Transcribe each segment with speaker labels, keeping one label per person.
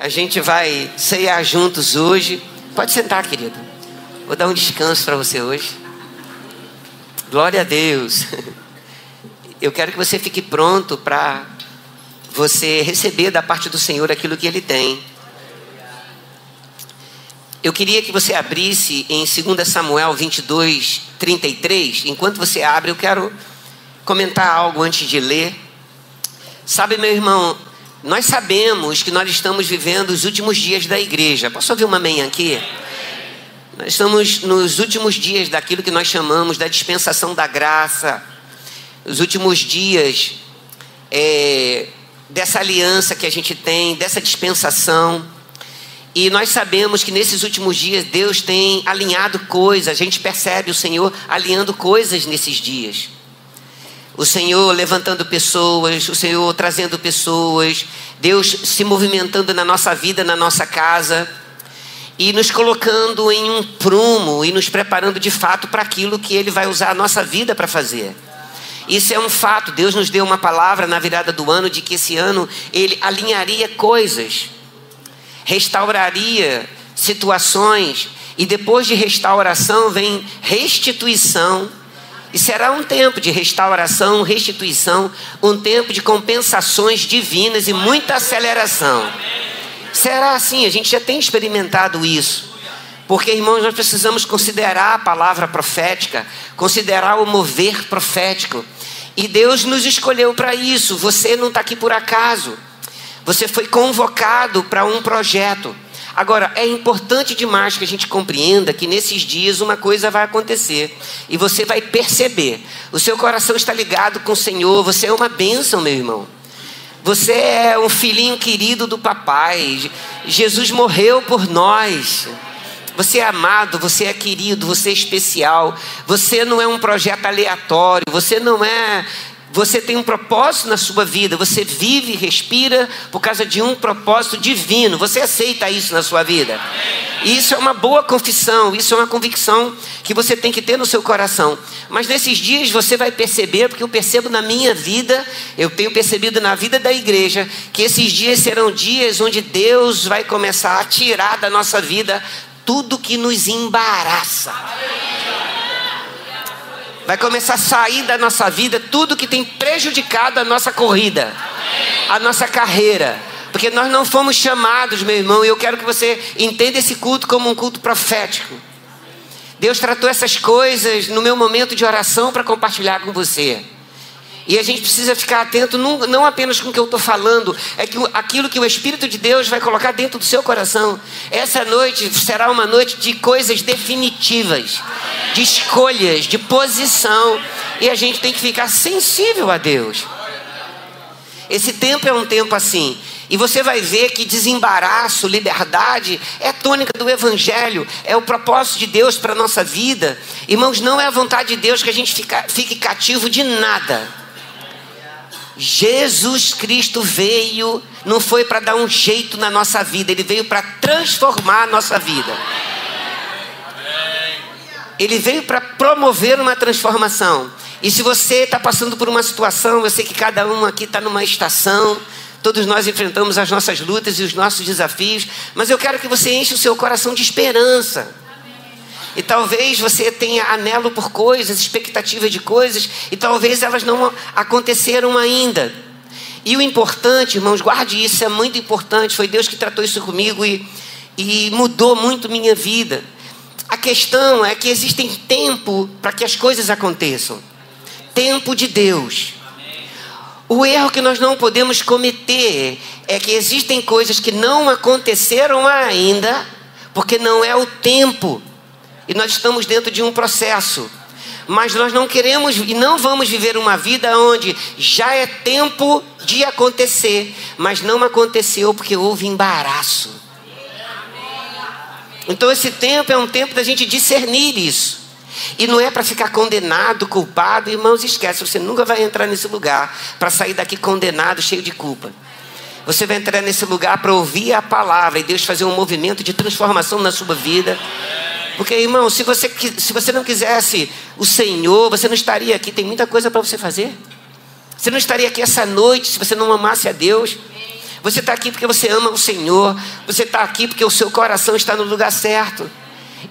Speaker 1: A gente vai ceiar juntos hoje. Pode sentar, querido. Vou dar um descanso para você hoje. Glória a Deus. Eu quero que você fique pronto para você receber da parte do Senhor aquilo que Ele tem. Eu queria que você abrisse em 2 Samuel 22, 33. Enquanto você abre, eu quero comentar algo antes de ler. Sabe, meu irmão, nós sabemos que nós estamos vivendo os últimos dias da igreja. Posso ouvir uma amém aqui? Nós estamos nos últimos dias daquilo que nós chamamos da dispensação da graça, os últimos dias é, dessa aliança que a gente tem, dessa dispensação. E nós sabemos que nesses últimos dias Deus tem alinhado coisas, a gente percebe o Senhor alinhando coisas nesses dias. O Senhor levantando pessoas, o Senhor trazendo pessoas, Deus se movimentando na nossa vida, na nossa casa e nos colocando em um prumo e nos preparando de fato para aquilo que Ele vai usar a nossa vida para fazer. Isso é um fato. Deus nos deu uma palavra na virada do ano de que esse ano Ele alinharia coisas restauraria situações, e depois de restauração vem restituição. E será um tempo de restauração, restituição, um tempo de compensações divinas e muita aceleração. Será assim, a gente já tem experimentado isso. Porque, irmãos, nós precisamos considerar a palavra profética, considerar o mover profético. E Deus nos escolheu para isso. Você não está aqui por acaso. Você foi convocado para um projeto. Agora, é importante demais que a gente compreenda que nesses dias uma coisa vai acontecer e você vai perceber. O seu coração está ligado com o Senhor, você é uma bênção, meu irmão. Você é um filhinho querido do papai. Jesus morreu por nós. Você é amado, você é querido, você é especial. Você não é um projeto aleatório, você não é você tem um propósito na sua vida, você vive e respira por causa de um propósito divino. Você aceita isso na sua vida? Isso é uma boa confissão, isso é uma convicção que você tem que ter no seu coração. Mas nesses dias você vai perceber, porque eu percebo na minha vida, eu tenho percebido na vida da igreja, que esses dias serão dias onde Deus vai começar a tirar da nossa vida tudo que nos embaraça. Vai começar a sair da nossa vida tudo que tem prejudicado a nossa corrida, a nossa carreira. Porque nós não fomos chamados, meu irmão, e eu quero que você entenda esse culto como um culto profético. Deus tratou essas coisas no meu momento de oração para compartilhar com você. E a gente precisa ficar atento não, apenas com o que eu estou falando, é que aquilo que o Espírito de Deus vai colocar dentro do seu coração. Essa noite será uma noite de coisas definitivas, de escolhas, de posição. E a gente tem que ficar sensível a Deus. Esse tempo é um tempo assim. E você vai ver que desembaraço, liberdade é tônica do Evangelho, é o propósito de Deus para a nossa vida. Irmãos, não é a vontade de Deus que a gente fica, fique cativo de nada. Jesus Cristo veio, não foi para dar um jeito na nossa vida, ele veio para transformar a nossa vida. Ele veio para promover uma transformação. E se você está passando por uma situação, eu sei que cada um aqui está numa estação, todos nós enfrentamos as nossas lutas e os nossos desafios, mas eu quero que você enche o seu coração de esperança. E talvez você tenha anelo por coisas, expectativa de coisas, e talvez elas não aconteceram ainda. E o importante, irmãos, guarde isso, é muito importante. Foi Deus que tratou isso comigo e, e mudou muito minha vida. A questão é que existem tempo para que as coisas aconteçam tempo de Deus. O erro que nós não podemos cometer é que existem coisas que não aconteceram ainda, porque não é o tempo e nós estamos dentro de um processo. Mas nós não queremos e não vamos viver uma vida onde já é tempo de acontecer, mas não aconteceu porque houve embaraço. Então esse tempo é um tempo da gente discernir isso. E não é para ficar condenado, culpado, irmãos, esquece, você nunca vai entrar nesse lugar para sair daqui condenado, cheio de culpa. Você vai entrar nesse lugar para ouvir a palavra e Deus fazer um movimento de transformação na sua vida. Porque, irmão, se você, se você não quisesse o Senhor, você não estaria aqui. Tem muita coisa para você fazer. Você não estaria aqui essa noite se você não amasse a Deus. Você está aqui porque você ama o Senhor. Você está aqui porque o seu coração está no lugar certo.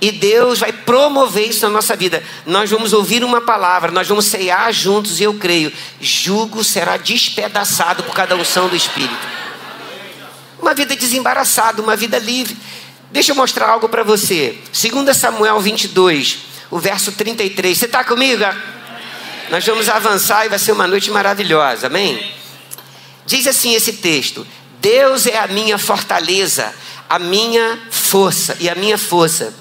Speaker 1: E Deus vai promover isso na nossa vida. Nós vamos ouvir uma palavra, nós vamos ceiar juntos, e eu creio, jugo será despedaçado por cada unção do Espírito. Uma vida desembaraçada, uma vida livre. Deixa eu mostrar algo para você. 2 Samuel 22, o verso 33. Você está comigo? Nós vamos avançar e vai ser uma noite maravilhosa, amém? Diz assim esse texto: Deus é a minha fortaleza, a minha força e a minha força.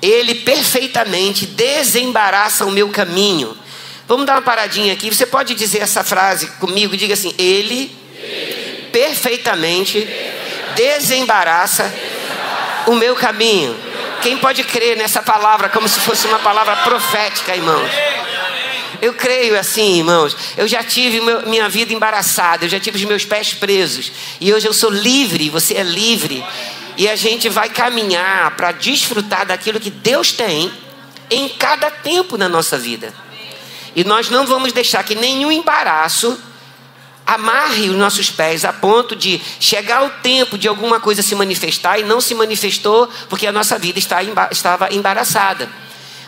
Speaker 1: Ele perfeitamente desembaraça o meu caminho. Vamos dar uma paradinha aqui. Você pode dizer essa frase comigo? Diga assim: Ele, Ele perfeitamente desembaraça o meu caminho. Quem pode crer nessa palavra como se fosse uma palavra profética, irmãos? Eu creio assim, irmãos. Eu já tive meu, minha vida embaraçada, eu já tive os meus pés presos. E hoje eu sou livre, você é livre. E a gente vai caminhar para desfrutar daquilo que Deus tem em cada tempo na nossa vida. E nós não vamos deixar que nenhum embaraço amarre os nossos pés a ponto de chegar o tempo de alguma coisa se manifestar e não se manifestou porque a nossa vida está, estava embaraçada.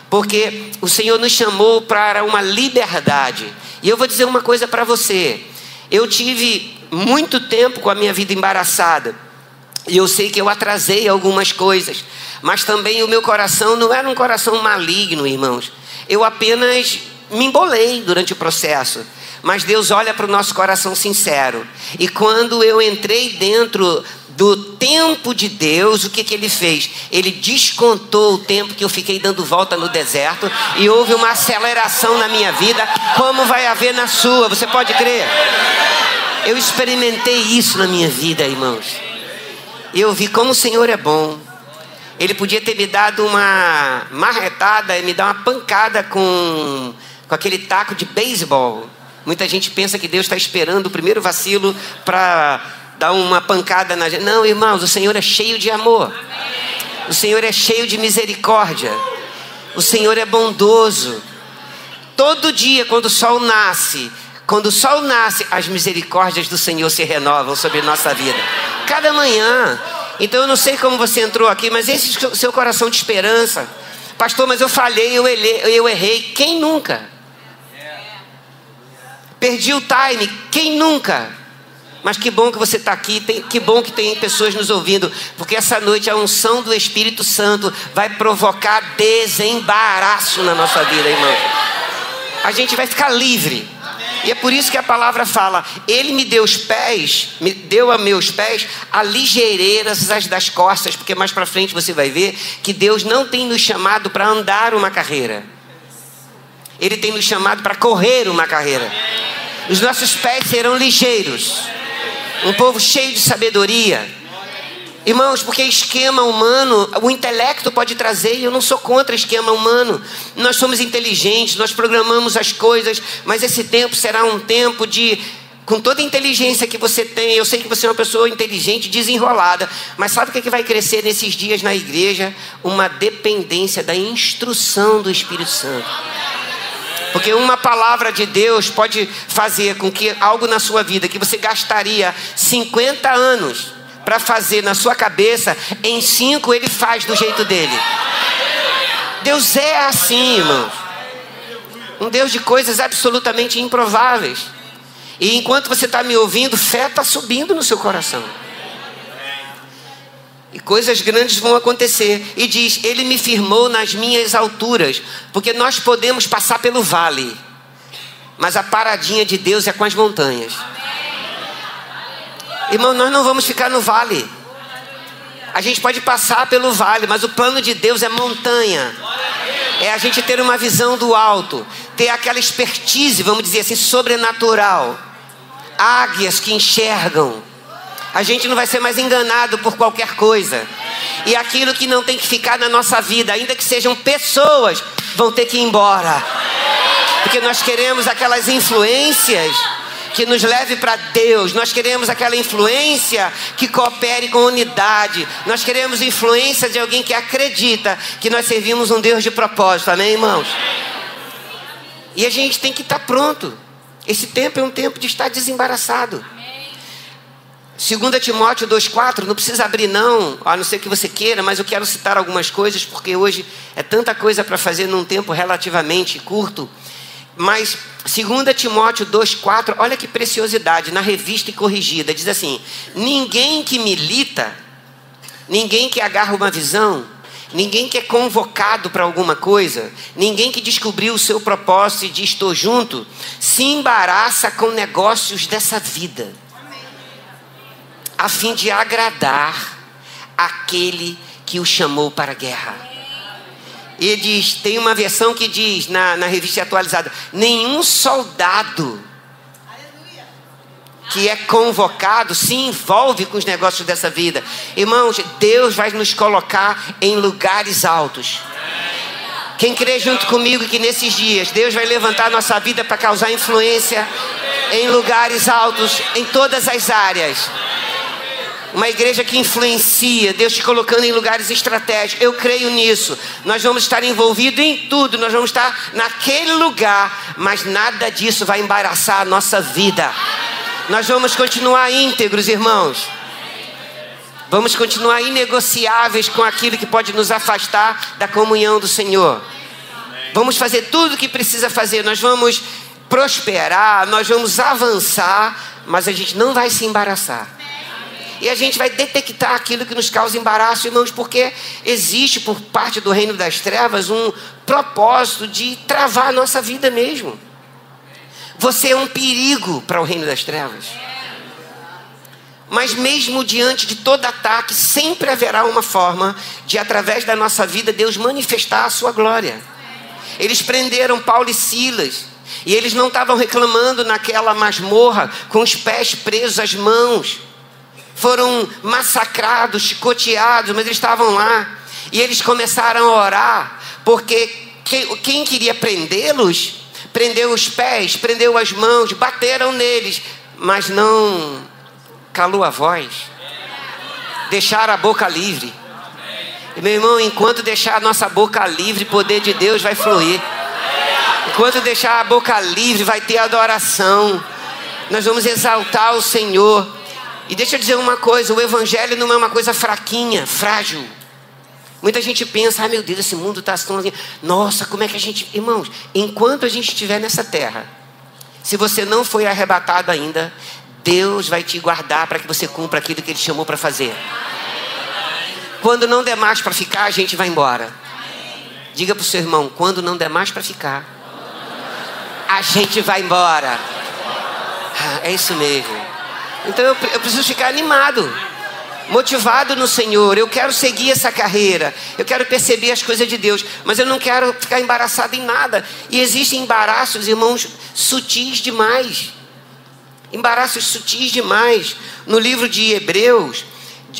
Speaker 1: Porque o Senhor nos chamou para uma liberdade. E eu vou dizer uma coisa para você. Eu tive muito tempo com a minha vida embaraçada. E eu sei que eu atrasei algumas coisas. Mas também o meu coração não era um coração maligno, irmãos. Eu apenas me embolei durante o processo mas Deus olha para o nosso coração sincero. E quando eu entrei dentro do tempo de Deus, o que, que ele fez? Ele descontou o tempo que eu fiquei dando volta no deserto e houve uma aceleração na minha vida, como vai haver na sua, você pode crer? Eu experimentei isso na minha vida, irmãos. Eu vi como o Senhor é bom. Ele podia ter me dado uma marretada e me dar uma pancada com, com aquele taco de beisebol. Muita gente pensa que Deus está esperando o primeiro vacilo para dar uma pancada na gente. Não, irmãos, o Senhor é cheio de amor. O Senhor é cheio de misericórdia. O Senhor é bondoso. Todo dia, quando o sol nasce, quando o sol nasce, as misericórdias do Senhor se renovam sobre nossa vida. Cada manhã. Então eu não sei como você entrou aqui, mas esse é seu coração de esperança. Pastor, mas eu falhei, eu errei. Eu errei. Quem nunca? Perdi o time. Quem nunca? Mas que bom que você está aqui, tem, que bom que tem pessoas nos ouvindo, porque essa noite a unção do Espírito Santo vai provocar desembaraço na nossa vida, irmão. A gente vai ficar livre. E é por isso que a palavra fala: Ele me deu os pés, me deu a meus pés a ligeireiras das costas, porque mais para frente você vai ver que Deus não tem nos chamado para andar uma carreira. Ele tem nos chamado para correr uma carreira. Os nossos pés serão ligeiros. Um povo cheio de sabedoria. Irmãos, porque esquema humano, o intelecto pode trazer, e eu não sou contra esquema humano. Nós somos inteligentes, nós programamos as coisas, mas esse tempo será um tempo de com toda a inteligência que você tem, eu sei que você é uma pessoa inteligente, desenrolada, mas sabe o que, é que vai crescer nesses dias na igreja? Uma dependência da instrução do Espírito Santo. Porque uma palavra de Deus pode fazer com que algo na sua vida que você gastaria 50 anos para fazer na sua cabeça, em cinco ele faz do jeito dele. Deus é assim, irmãos. Um Deus de coisas absolutamente improváveis. E enquanto você está me ouvindo, fé está subindo no seu coração. E coisas grandes vão acontecer. E diz: Ele me firmou nas minhas alturas. Porque nós podemos passar pelo vale. Mas a paradinha de Deus é com as montanhas. Irmão, nós não vamos ficar no vale. A gente pode passar pelo vale, mas o plano de Deus é montanha. É a gente ter uma visão do alto, ter aquela expertise, vamos dizer assim, sobrenatural. Águias que enxergam a gente não vai ser mais enganado por qualquer coisa. E aquilo que não tem que ficar na nossa vida, ainda que sejam pessoas, vão ter que ir embora. Porque nós queremos aquelas influências que nos leve para Deus. Nós queremos aquela influência que coopere com unidade. Nós queremos influência de alguém que acredita que nós servimos um Deus de propósito. Amém, irmãos? E a gente tem que estar pronto. Esse tempo é um tempo de estar desembaraçado. 2 Timóteo 2,4, não precisa abrir não, a não ser que você queira, mas eu quero citar algumas coisas, porque hoje é tanta coisa para fazer num tempo relativamente curto. Mas 2 Timóteo 2,4, olha que preciosidade, na revista e corrigida, diz assim: ninguém que milita, ninguém que agarra uma visão, ninguém que é convocado para alguma coisa, ninguém que descobriu o seu propósito e diz estou junto, se embaraça com negócios dessa vida a fim de agradar aquele que o chamou para a guerra. E diz, tem uma versão que diz na, na revista atualizada: nenhum soldado que é convocado se envolve com os negócios dessa vida. Irmãos, Deus vai nos colocar em lugares altos. Quem crê junto comigo que nesses dias Deus vai levantar nossa vida para causar influência em lugares altos, em todas as áreas uma igreja que influencia, Deus te colocando em lugares estratégicos. Eu creio nisso. Nós vamos estar envolvidos em tudo, nós vamos estar naquele lugar, mas nada disso vai embaraçar a nossa vida. Nós vamos continuar íntegros, irmãos. Vamos continuar inegociáveis com aquilo que pode nos afastar da comunhão do Senhor. Vamos fazer tudo o que precisa fazer. Nós vamos prosperar, nós vamos avançar, mas a gente não vai se embaraçar e a gente vai detectar aquilo que nos causa embaraço, irmãos, porque existe por parte do reino das trevas um propósito de travar a nossa vida mesmo. Você é um perigo para o reino das trevas. Mas mesmo diante de todo ataque, sempre haverá uma forma de, através da nossa vida, Deus manifestar a sua glória. Eles prenderam Paulo e Silas. E eles não estavam reclamando naquela masmorra com os pés presos às mãos foram massacrados, chicoteados, mas eles estavam lá. E eles começaram a orar, porque quem, queria prendê-los, prendeu os pés, prendeu as mãos, bateram neles, mas não calou a voz, deixaram a boca livre. E, meu irmão, enquanto deixar a nossa boca livre, o poder de Deus vai fluir. Enquanto deixar a boca livre, vai ter adoração. Nós vamos exaltar o Senhor. E deixa eu dizer uma coisa: o Evangelho não é uma coisa fraquinha, frágil. Muita gente pensa, ah meu Deus, esse mundo está tão assim. Nossa, como é que a gente. Irmãos, enquanto a gente estiver nessa terra, se você não foi arrebatado ainda, Deus vai te guardar para que você cumpra aquilo que Ele chamou para fazer. Quando não der mais para ficar, a gente vai embora. Diga para o seu irmão: quando não der mais para ficar, a gente vai embora. Ah, é isso mesmo. Então eu, eu preciso ficar animado, motivado no Senhor. Eu quero seguir essa carreira, eu quero perceber as coisas de Deus, mas eu não quero ficar embaraçado em nada. E existem embaraços, irmãos, sutis demais. Embaraços sutis demais. No livro de Hebreus,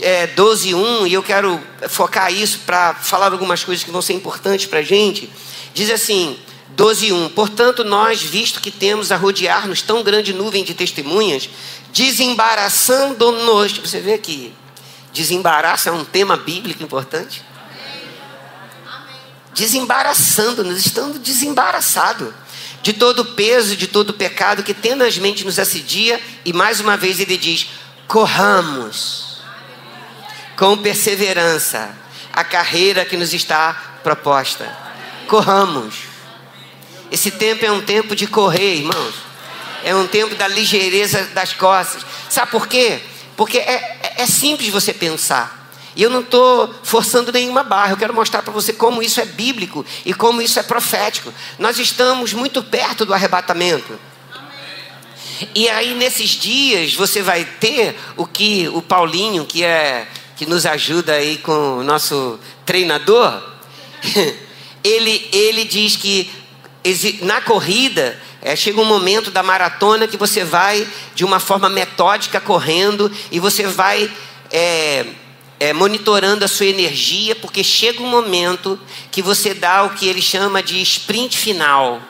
Speaker 1: é, 12, 1, e eu quero focar isso para falar algumas coisas que vão ser importantes para a gente. Diz assim: 12:1 Portanto, nós, visto que temos a rodear-nos tão grande nuvem de testemunhas, desembaraçando-nos. Você vê que desembaraço é um tema bíblico importante. Desembaraçando-nos, estando desembaraçado de todo o peso, de todo o pecado que tenazmente nos assedia, e mais uma vez ele diz: corramos com perseverança a carreira que nos está proposta. Corramos. Esse tempo é um tempo de correr, irmãos. É um tempo da ligeireza das costas. Sabe por quê? Porque é, é, é simples você pensar. E eu não estou forçando nenhuma barra, eu quero mostrar para você como isso é bíblico e como isso é profético. Nós estamos muito perto do arrebatamento. E aí, nesses dias, você vai ter o que o Paulinho, que é que nos ajuda aí com o nosso treinador, ele, ele diz que na corrida, é, chega um momento da maratona que você vai de uma forma metódica correndo e você vai é, é, monitorando a sua energia, porque chega um momento que você dá o que ele chama de sprint final.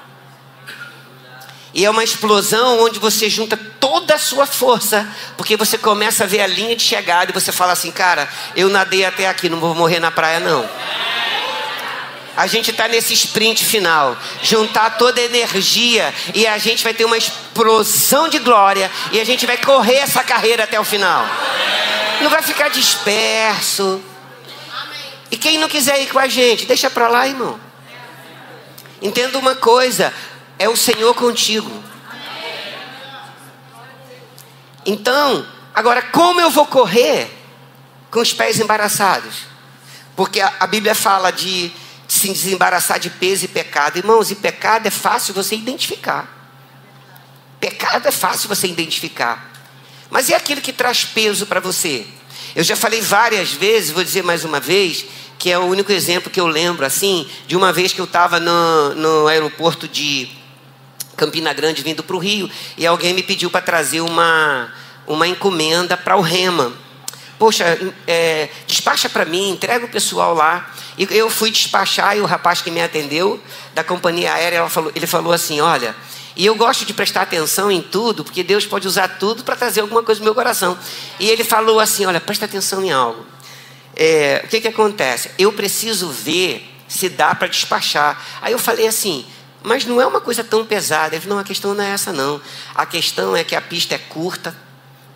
Speaker 1: E é uma explosão onde você junta toda a sua força, porque você começa a ver a linha de chegada e você fala assim, cara, eu nadei até aqui, não vou morrer na praia não. A gente está nesse sprint final. Juntar toda a energia e a gente vai ter uma explosão de glória e a gente vai correr essa carreira até o final. Não vai ficar disperso. E quem não quiser ir com a gente, deixa para lá, irmão. Entenda uma coisa: é o Senhor contigo. Então, agora, como eu vou correr com os pés embaraçados? Porque a, a Bíblia fala de se desembaraçar de peso e pecado. Irmãos, e pecado é fácil você identificar. Pecado é fácil você identificar. Mas é aquilo que traz peso para você. Eu já falei várias vezes, vou dizer mais uma vez, que é o único exemplo que eu lembro, assim, de uma vez que eu estava no, no aeroporto de Campina Grande, vindo para o Rio, e alguém me pediu para trazer uma, uma encomenda para o Rema. Poxa, é, despacha para mim, entrega o pessoal lá. E eu fui despachar e o rapaz que me atendeu da companhia aérea, falou, ele falou assim: Olha, e eu gosto de prestar atenção em tudo, porque Deus pode usar tudo para trazer alguma coisa no meu coração. E ele falou assim: Olha, presta atenção em algo. É, o que, que acontece? Eu preciso ver se dá para despachar. Aí eu falei assim: Mas não é uma coisa tão pesada. Ele falou: Não, a questão não é essa, não. A questão é que a pista é curta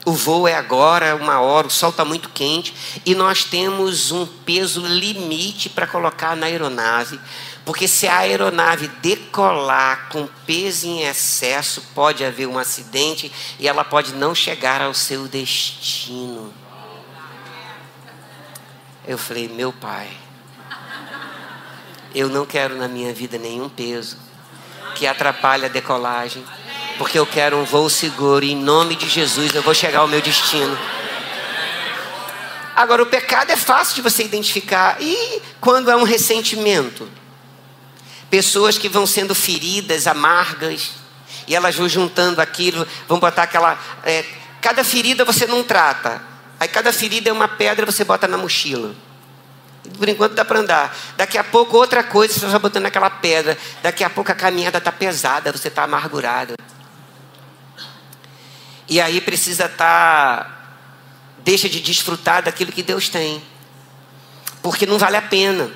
Speaker 1: o voo é agora, uma hora, o sol está muito quente e nós temos um peso limite para colocar na aeronave, porque se a aeronave decolar com peso em excesso, pode haver um acidente e ela pode não chegar ao seu destino. Eu falei, meu pai, eu não quero na minha vida nenhum peso que atrapalhe a decolagem porque eu quero um voo seguro em nome de Jesus eu vou chegar ao meu destino. Agora, o pecado é fácil de você identificar. E quando é um ressentimento? Pessoas que vão sendo feridas, amargas, e elas vão juntando aquilo, vão botar aquela. É, cada ferida você não trata. Aí cada ferida é uma pedra, você bota na mochila. Por enquanto dá para andar. Daqui a pouco outra coisa, você vai botando aquela pedra. Daqui a pouco a caminhada está pesada, você está amargurado. E aí precisa estar. Tá, deixa de desfrutar daquilo que Deus tem. Porque não vale a pena.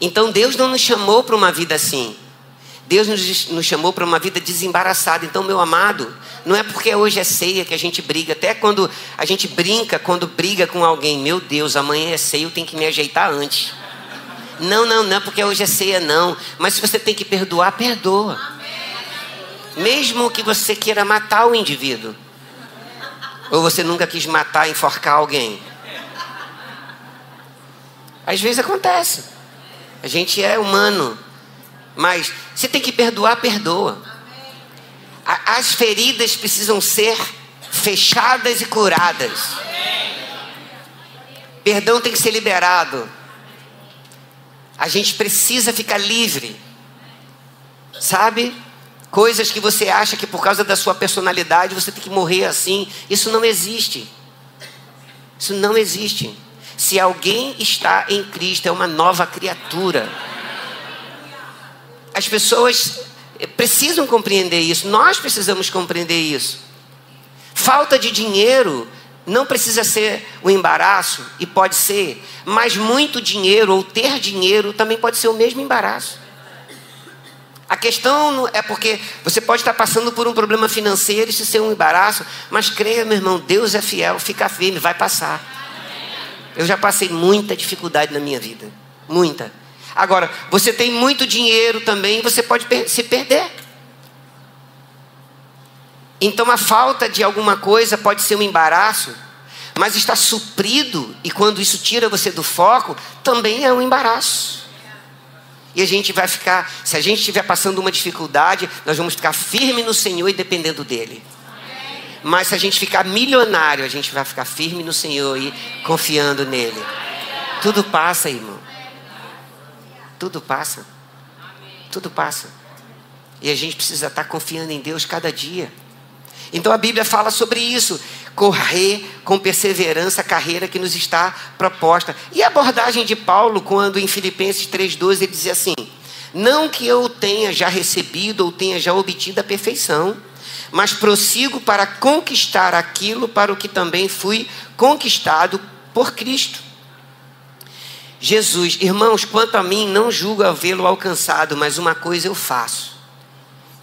Speaker 1: Então Deus não nos chamou para uma vida assim. Deus nos, nos chamou para uma vida desembaraçada. Então, meu amado, não é porque hoje é ceia que a gente briga. Até quando a gente brinca, quando briga com alguém, meu Deus, amanhã é ceia, eu tenho que me ajeitar antes. Não, não, não, porque hoje é ceia, não. Mas se você tem que perdoar, perdoa. Mesmo que você queira matar o indivíduo. Ou você nunca quis matar, enforcar alguém. Às vezes acontece. A gente é humano. Mas você tem que perdoar, perdoa. As feridas precisam ser fechadas e curadas. Perdão tem que ser liberado. A gente precisa ficar livre. Sabe? Coisas que você acha que por causa da sua personalidade você tem que morrer assim. Isso não existe. Isso não existe. Se alguém está em Cristo, é uma nova criatura. As pessoas precisam compreender isso, nós precisamos compreender isso. Falta de dinheiro não precisa ser um embaraço, e pode ser, mas muito dinheiro ou ter dinheiro também pode ser o mesmo embaraço. Questão é porque você pode estar passando por um problema financeiro, isso ser um embaraço, mas creia, meu irmão, Deus é fiel, fica firme, vai passar. Eu já passei muita dificuldade na minha vida, muita. Agora, você tem muito dinheiro também, você pode se perder. Então, a falta de alguma coisa pode ser um embaraço, mas está suprido, e quando isso tira você do foco, também é um embaraço. E a gente vai ficar, se a gente estiver passando uma dificuldade, nós vamos ficar firme no Senhor e dependendo dEle. Mas se a gente ficar milionário, a gente vai ficar firme no Senhor e confiando nele. Tudo passa, irmão. Tudo passa. Tudo passa. E a gente precisa estar confiando em Deus cada dia. Então a Bíblia fala sobre isso correr com perseverança a carreira que nos está proposta. E a abordagem de Paulo, quando em Filipenses 3,12 ele dizia assim: Não que eu tenha já recebido ou tenha já obtido a perfeição, mas prossigo para conquistar aquilo para o que também fui conquistado por Cristo. Jesus, irmãos, quanto a mim, não julgo havê-lo alcançado, mas uma coisa eu faço.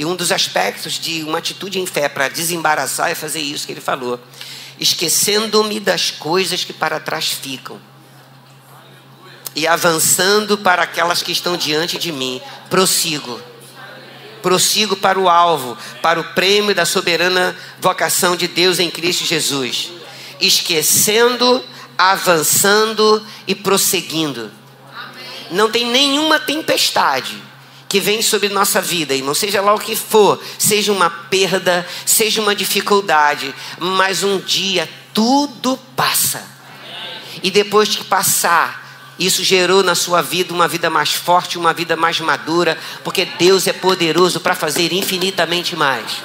Speaker 1: E um dos aspectos de uma atitude em fé para desembaraçar é fazer isso que ele falou, esquecendo-me das coisas que para trás ficam e avançando para aquelas que estão diante de mim, prossigo. Prossigo para o alvo, para o prêmio da soberana vocação de Deus em Cristo Jesus. Esquecendo, avançando e prosseguindo. Não tem nenhuma tempestade que vem sobre nossa vida, irmão, seja lá o que for, seja uma perda, seja uma dificuldade, mas um dia tudo passa. E depois que passar, isso gerou na sua vida uma vida mais forte, uma vida mais madura, porque Deus é poderoso para fazer infinitamente mais.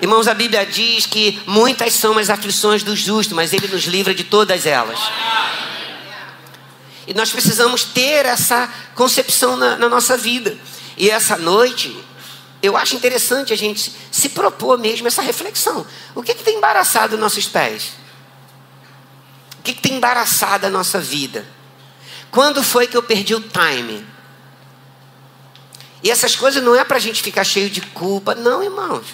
Speaker 1: Irmãos, a Bíblia diz que muitas são as aflições do justo, mas Ele nos livra de todas elas. E nós precisamos ter essa concepção na, na nossa vida. E essa noite, eu acho interessante a gente se propor mesmo essa reflexão. O que, que tem embaraçado nossos pés? O que, que tem embaraçado a nossa vida? Quando foi que eu perdi o time? E essas coisas não é para a gente ficar cheio de culpa, não, irmãos.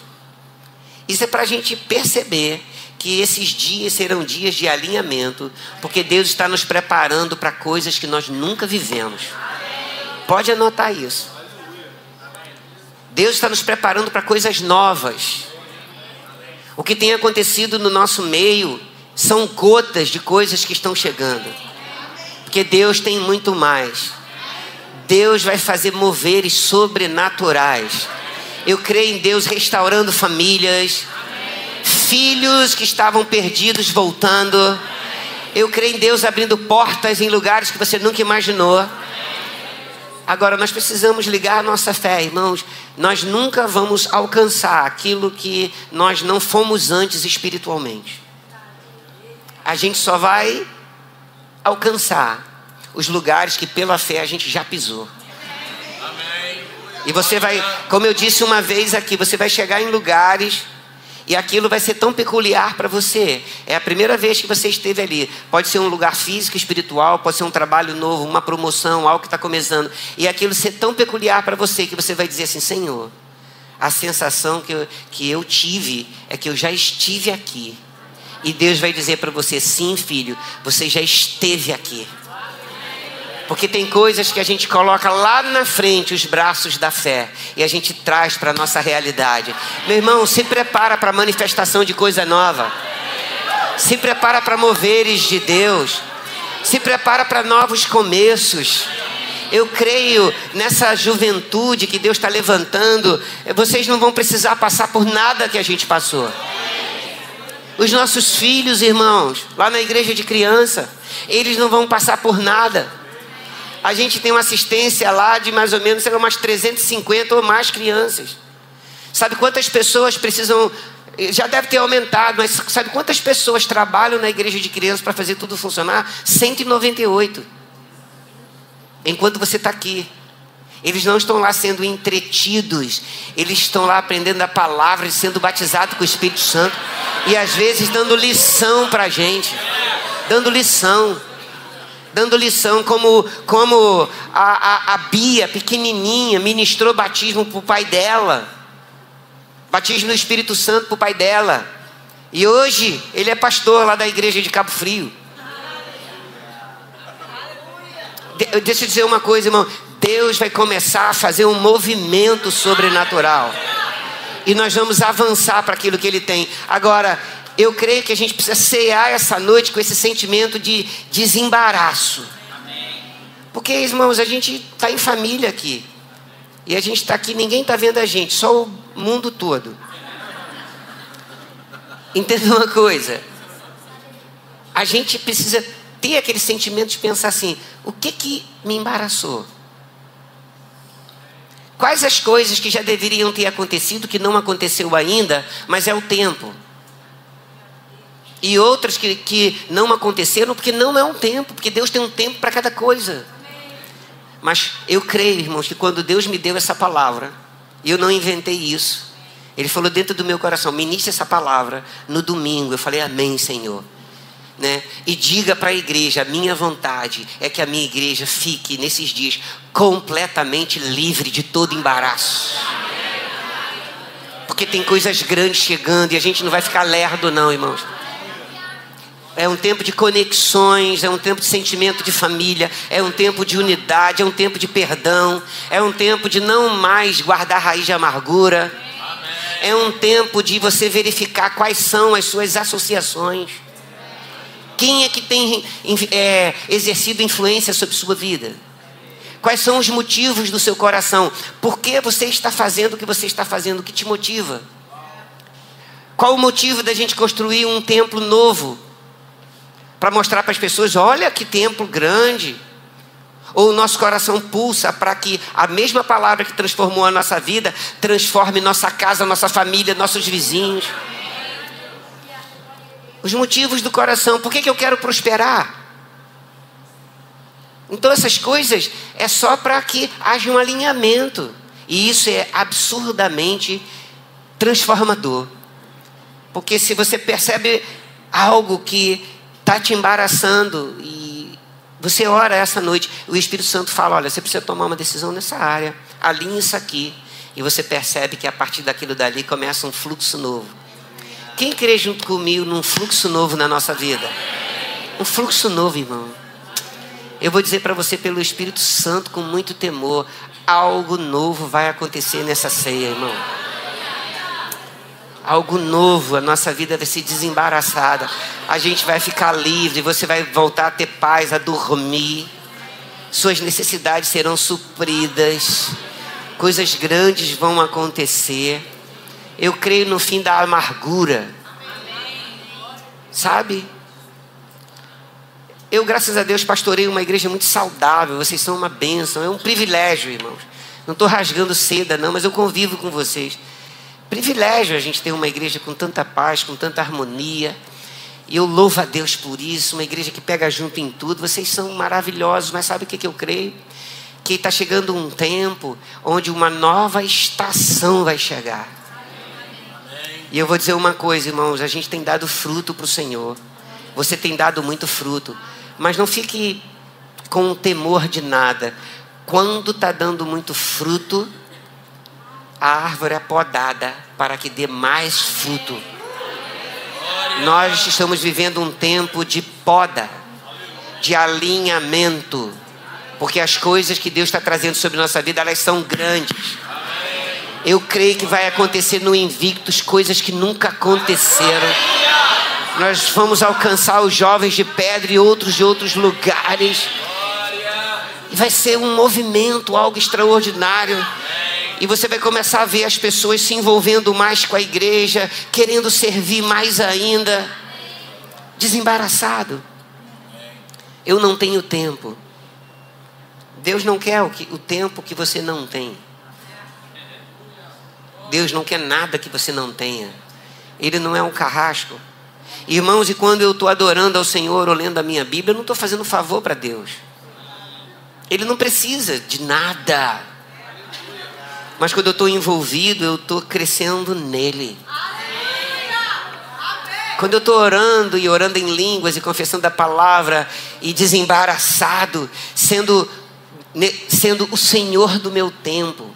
Speaker 1: Isso é para a gente perceber que esses dias serão dias de alinhamento, porque Deus está nos preparando para coisas que nós nunca vivemos. Pode anotar isso. Deus está nos preparando para coisas novas. O que tem acontecido no nosso meio são gotas de coisas que estão chegando. Porque Deus tem muito mais. Deus vai fazer moveres sobrenaturais. Eu creio em Deus restaurando famílias, filhos que estavam perdidos voltando. Eu creio em Deus abrindo portas em lugares que você nunca imaginou. Agora, nós precisamos ligar a nossa fé, irmãos. Nós nunca vamos alcançar aquilo que nós não fomos antes espiritualmente. A gente só vai alcançar os lugares que pela fé a gente já pisou. E você vai, como eu disse uma vez aqui, você vai chegar em lugares e aquilo vai ser tão peculiar para você. É a primeira vez que você esteve ali. Pode ser um lugar físico, espiritual, pode ser um trabalho novo, uma promoção, algo que está começando. E aquilo ser tão peculiar para você que você vai dizer assim: Senhor, a sensação que eu, que eu tive é que eu já estive aqui. E Deus vai dizer para você: sim, filho, você já esteve aqui. Porque tem coisas que a gente coloca lá na frente, os braços da fé, e a gente traz para a nossa realidade. Meu irmão, se prepara para a manifestação de coisa nova. Se prepara para moveres de Deus. Se prepara para novos começos. Eu creio nessa juventude que Deus está levantando. Vocês não vão precisar passar por nada que a gente passou. Os nossos filhos, irmãos, lá na igreja de criança, eles não vão passar por nada. A gente tem uma assistência lá de mais ou menos, sei lá, umas 350 ou mais crianças. Sabe quantas pessoas precisam. Já deve ter aumentado, mas sabe quantas pessoas trabalham na igreja de crianças para fazer tudo funcionar? 198. Enquanto você está aqui. Eles não estão lá sendo entretidos, eles estão lá aprendendo a palavra e sendo batizados com o Espírito Santo. E às vezes dando lição para a gente. Dando lição. Dando lição, como, como a, a, a Bia, pequenininha, ministrou batismo para o pai dela. Batismo no Espírito Santo para o pai dela. E hoje ele é pastor lá da igreja de Cabo Frio. deixa eu dizer uma coisa, irmão. Deus vai começar a fazer um movimento sobrenatural. E nós vamos avançar para aquilo que Ele tem. Agora, eu creio que a gente precisa cear essa noite com esse sentimento de desembaraço. Porque, irmãos, a gente está em família aqui. E a gente está aqui, ninguém está vendo a gente, só o mundo todo. Entenda uma coisa. A gente precisa ter aquele sentimento de pensar assim: o que que me embaraçou? Quais as coisas que já deveriam ter acontecido que não aconteceu ainda, mas é o tempo? E outras que, que não aconteceram porque não é um tempo, porque Deus tem um tempo para cada coisa. Mas eu creio, irmãos, que quando Deus me deu essa palavra, eu não inventei isso. Ele falou dentro do meu coração: ministre essa palavra no domingo. Eu falei, Amém, Senhor. né? E diga para a igreja: a minha vontade é que a minha igreja fique nesses dias completamente livre de todo embaraço. Porque tem coisas grandes chegando e a gente não vai ficar lerdo, não, irmãos. É um tempo de conexões, é um tempo de sentimento de família, é um tempo de unidade, é um tempo de perdão, é um tempo de não mais guardar raiz de amargura. É um tempo de você verificar quais são as suas associações. Quem é que tem é, exercido influência sobre sua vida? Quais são os motivos do seu coração? Por que você está fazendo o que você está fazendo? O que te motiva? Qual o motivo da gente construir um templo novo? Para mostrar para as pessoas: olha que templo grande. Ou o nosso coração pulsa para que a mesma palavra que transformou a nossa vida transforme nossa casa, nossa família, nossos vizinhos. Os motivos do coração. Por que, que eu quero prosperar? Então, essas coisas é só para que haja um alinhamento. E isso é absurdamente transformador. Porque se você percebe algo que está te embaraçando e você ora essa noite, o Espírito Santo fala: olha, você precisa tomar uma decisão nessa área, alinhe isso aqui. E você percebe que a partir daquilo dali começa um fluxo novo. Quem crê junto comigo num fluxo novo na nossa vida? Um fluxo novo, irmão. Eu vou dizer para você pelo Espírito Santo com muito temor, algo novo vai acontecer nessa ceia, irmão. Algo novo, a nossa vida vai ser desembaraçada. A gente vai ficar livre, você vai voltar a ter paz, a dormir. Suas necessidades serão supridas. Coisas grandes vão acontecer. Eu creio no fim da amargura. Sabe? Eu, graças a Deus, pastorei uma igreja muito saudável. Vocês são uma bênção. É um privilégio, irmãos. Não estou rasgando seda, não, mas eu convivo com vocês. Privilégio a gente ter uma igreja com tanta paz, com tanta harmonia. E eu louvo a Deus por isso. Uma igreja que pega junto em tudo. Vocês são maravilhosos, mas sabe o que, eu creio? Que está chegando um tempo onde uma nova estação vai chegar. E eu vou dizer uma coisa, irmãos: a gente tem dado fruto para o Senhor. Você tem dado muito fruto. Mas não fique com temor de nada. Quando está dando muito fruto, a árvore é podada para que dê mais fruto. Nós estamos vivendo um tempo de poda, de alinhamento, porque as coisas que Deus está trazendo sobre nossa vida elas são grandes. Eu creio que vai acontecer no Invictus coisas que nunca aconteceram. Nós vamos alcançar os jovens de pedra e outros de outros lugares. E vai ser um movimento, algo extraordinário. E você vai começar a ver as pessoas se envolvendo mais com a igreja, querendo servir mais ainda. Desembaraçado. Eu não tenho tempo. Deus não quer o, que, o tempo que você não tem. Deus não quer nada que você não tenha. Ele não é um carrasco. Irmãos, e quando eu estou adorando ao Senhor ou lendo a minha Bíblia, eu não estou fazendo favor para Deus. Ele não precisa de nada. Mas quando eu estou envolvido, eu estou crescendo nele. Quando eu estou orando e orando em línguas e confessando a palavra e desembaraçado, sendo, sendo o Senhor do meu tempo,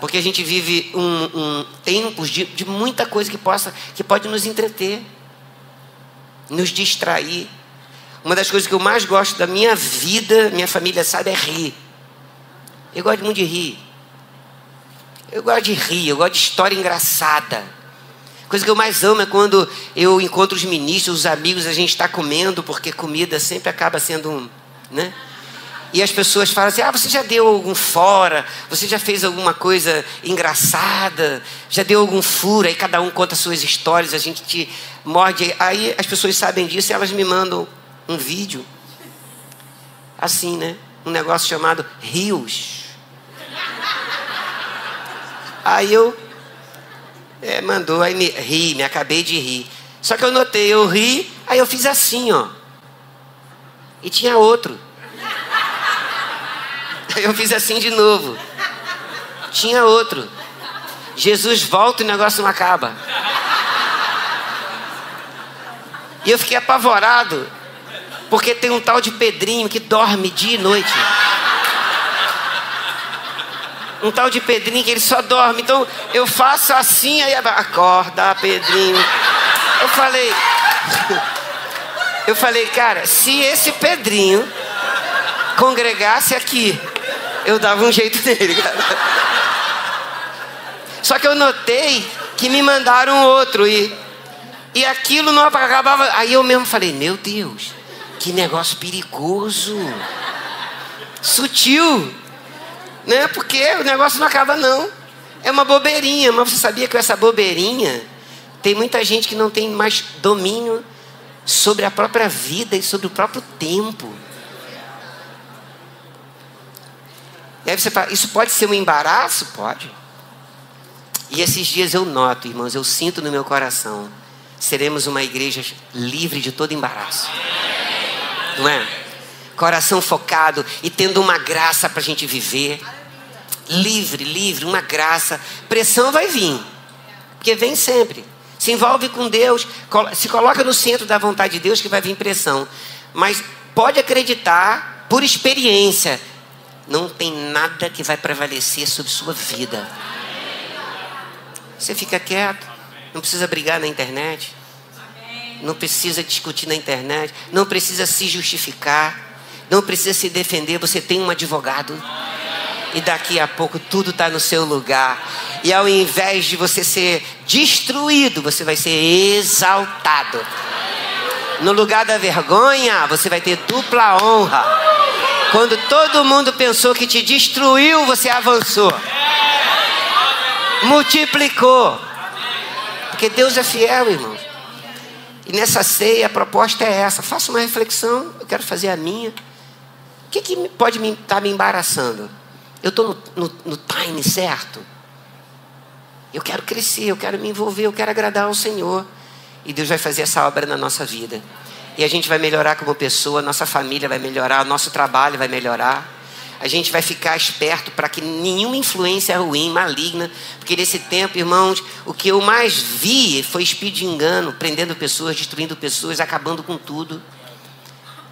Speaker 1: porque a gente vive um, um tempos de, de muita coisa que, possa, que pode nos entreter, nos distrair. Uma das coisas que eu mais gosto da minha vida, minha família sabe, é rir. Eu gosto muito de rir. Eu gosto de rir, eu gosto de história engraçada. Coisa que eu mais amo é quando eu encontro os ministros, os amigos, a gente está comendo, porque comida sempre acaba sendo um. Né? E as pessoas falam assim: ah, você já deu algum fora? Você já fez alguma coisa engraçada? Já deu algum furo? Aí cada um conta suas histórias, a gente te morde. Aí as pessoas sabem disso e elas me mandam um vídeo. Assim, né? Um negócio chamado Rios. Aí eu. É, mandou, aí me ri, me acabei de rir. Só que eu notei, eu ri, aí eu fiz assim, ó. E tinha outro. Eu fiz assim de novo. Tinha outro. Jesus volta e o negócio não acaba. E eu fiquei apavorado, porque tem um tal de Pedrinho que dorme dia e noite. Um tal de Pedrinho que ele só dorme. Então eu faço assim, aí acorda, Pedrinho. Eu falei. Eu falei, cara, se esse Pedrinho congregasse aqui, eu dava um jeito nele, cara. Só que eu notei que me mandaram outro e, e aquilo não acabava. Aí eu mesmo falei, meu Deus, que negócio perigoso, sutil, né? Porque o negócio não acaba não. É uma bobeirinha, mas você sabia que essa bobeirinha tem muita gente que não tem mais domínio sobre a própria vida e sobre o próprio tempo. E aí você fala, isso pode ser um embaraço? Pode. E esses dias eu noto, irmãos, eu sinto no meu coração, seremos uma igreja livre de todo embaraço. Não é? Coração focado e tendo uma graça para a gente viver. Livre, livre, uma graça. Pressão vai vir, porque vem sempre. Se envolve com Deus, se coloca no centro da vontade de Deus que vai vir pressão. Mas pode acreditar, por experiência, não tem nada que vai prevalecer sobre sua vida. Você fica quieto, não precisa brigar na internet, não precisa discutir na internet, não precisa se justificar, não precisa se defender. Você tem um advogado e daqui a pouco tudo está no seu lugar. E ao invés de você ser destruído, você vai ser exaltado. No lugar da vergonha, você vai ter dupla honra. Quando todo mundo pensou que te destruiu, você avançou multiplicou. Porque Deus é fiel, irmãos. E nessa ceia a proposta é essa. Faça uma reflexão, eu quero fazer a minha. O que, que pode estar tá me embaraçando? Eu estou no, no, no time certo? Eu quero crescer, eu quero me envolver, eu quero agradar ao Senhor. E Deus vai fazer essa obra na nossa vida. E a gente vai melhorar como pessoa, nossa família vai melhorar, nosso trabalho vai melhorar a gente vai ficar esperto para que nenhuma influência ruim, maligna, porque nesse tempo, irmãos, o que eu mais vi foi espírito de engano, prendendo pessoas, destruindo pessoas, acabando com tudo.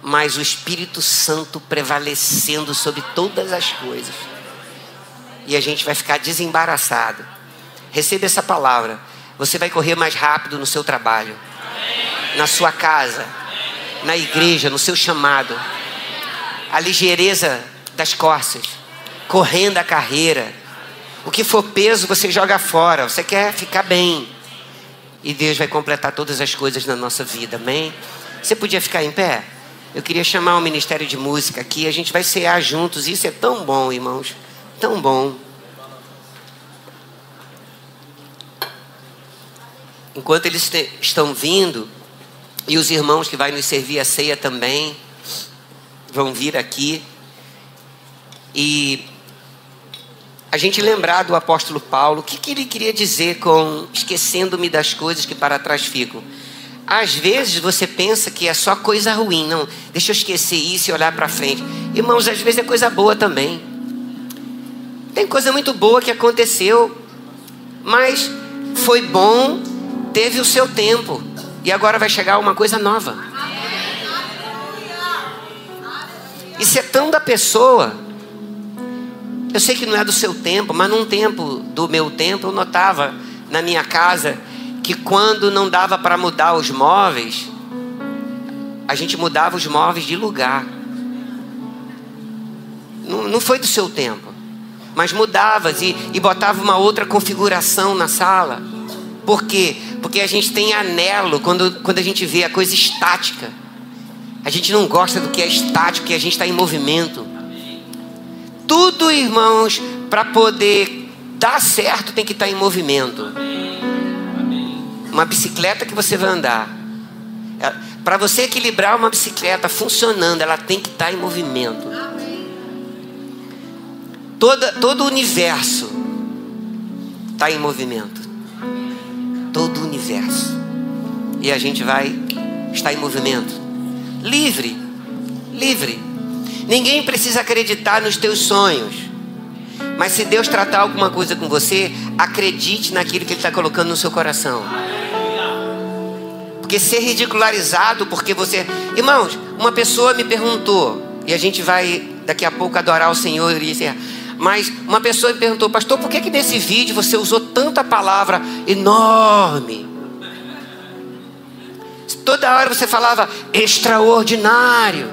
Speaker 1: Mas o Espírito Santo prevalecendo sobre todas as coisas. E a gente vai ficar desembaraçado. Receba essa palavra. Você vai correr mais rápido no seu trabalho, na sua casa, na igreja, no seu chamado. A ligeireza das costas, correndo a carreira. O que for peso, você joga fora. Você quer ficar bem. E Deus vai completar todas as coisas na nossa vida, amém? Você podia ficar em pé? Eu queria chamar o Ministério de Música aqui. A gente vai cear juntos. Isso é tão bom, irmãos. Tão bom. Enquanto eles estão vindo, e os irmãos que vai nos servir a ceia também vão vir aqui. E a gente lembrar do apóstolo Paulo, o que, que ele queria dizer com esquecendo-me das coisas que para trás ficam? Às vezes você pensa que é só coisa ruim, não, deixa eu esquecer isso e olhar para frente. Irmãos, às vezes é coisa boa também. Tem coisa muito boa que aconteceu, mas foi bom, teve o seu tempo, e agora vai chegar uma coisa nova. Isso é tão da pessoa eu sei que não é do seu tempo, mas num tempo do meu tempo eu notava na minha casa que quando não dava para mudar os móveis, a gente mudava os móveis de lugar. Não, não foi do seu tempo, mas mudava e, e botava uma outra configuração na sala. Por quê? Porque a gente tem anelo quando, quando a gente vê a coisa estática. A gente não gosta do que é estático, que a gente está em movimento tudo, irmãos, para poder dar certo tem que estar tá em movimento. Uma bicicleta que você vai andar. É, para você equilibrar uma bicicleta funcionando, ela tem que estar tá em movimento. Toda, todo o universo está em movimento. Todo o universo. E a gente vai estar em movimento. Livre. Livre. Ninguém precisa acreditar nos teus sonhos. Mas se Deus tratar alguma coisa com você, acredite naquilo que Ele está colocando no seu coração. Porque ser ridicularizado porque você. Irmãos, uma pessoa me perguntou, e a gente vai daqui a pouco adorar o Senhor e dizer. Mas uma pessoa me perguntou, pastor, por que, que nesse vídeo você usou tanta palavra enorme? Toda hora você falava extraordinário.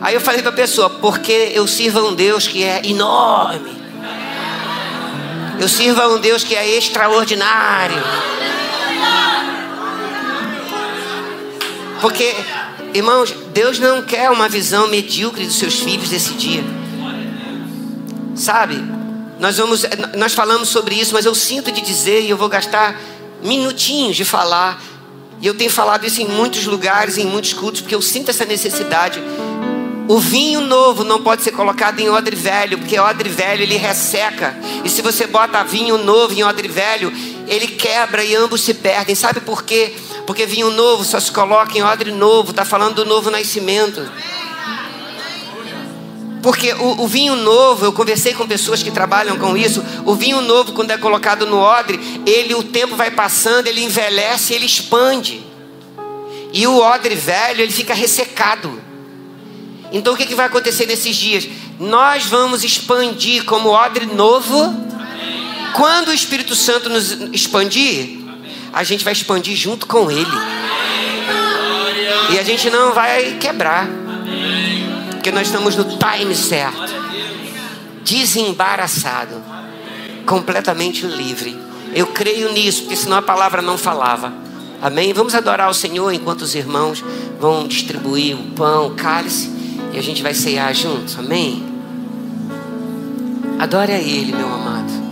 Speaker 1: Aí eu falei para a pessoa, porque eu sirvo a um Deus que é enorme. Eu sirvo a um Deus que é extraordinário. Porque, irmãos, Deus não quer uma visão medíocre dos seus filhos esse dia. Sabe? Nós vamos, nós falamos sobre isso, mas eu sinto de dizer e eu vou gastar minutinhos de falar. E eu tenho falado isso em muitos lugares, em muitos cultos, porque eu sinto essa necessidade. O vinho novo não pode ser colocado em odre velho, porque odre velho ele resseca. E se você bota vinho novo em odre velho, ele quebra e ambos se perdem. Sabe por quê? Porque vinho novo só se coloca em odre novo, está falando do novo nascimento. Porque o, o, vinho novo, eu conversei com pessoas que trabalham com isso. O vinho novo, quando é colocado no odre, ele o tempo vai passando, ele envelhece, ele expande. E o odre velho, ele fica ressecado. Então o que, que vai acontecer nesses dias? Nós vamos expandir como odre novo. Quando o Espírito Santo nos expandir, a gente vai expandir junto com Ele. E a gente não vai quebrar. Porque nós estamos no time certo. Desembaraçado. Completamente livre. Eu creio nisso, porque senão a palavra não falava. Amém? Vamos adorar o Senhor enquanto os irmãos vão distribuir o pão, o cálice. E a gente vai ceiar juntos. Amém? Adore a Ele, meu amado.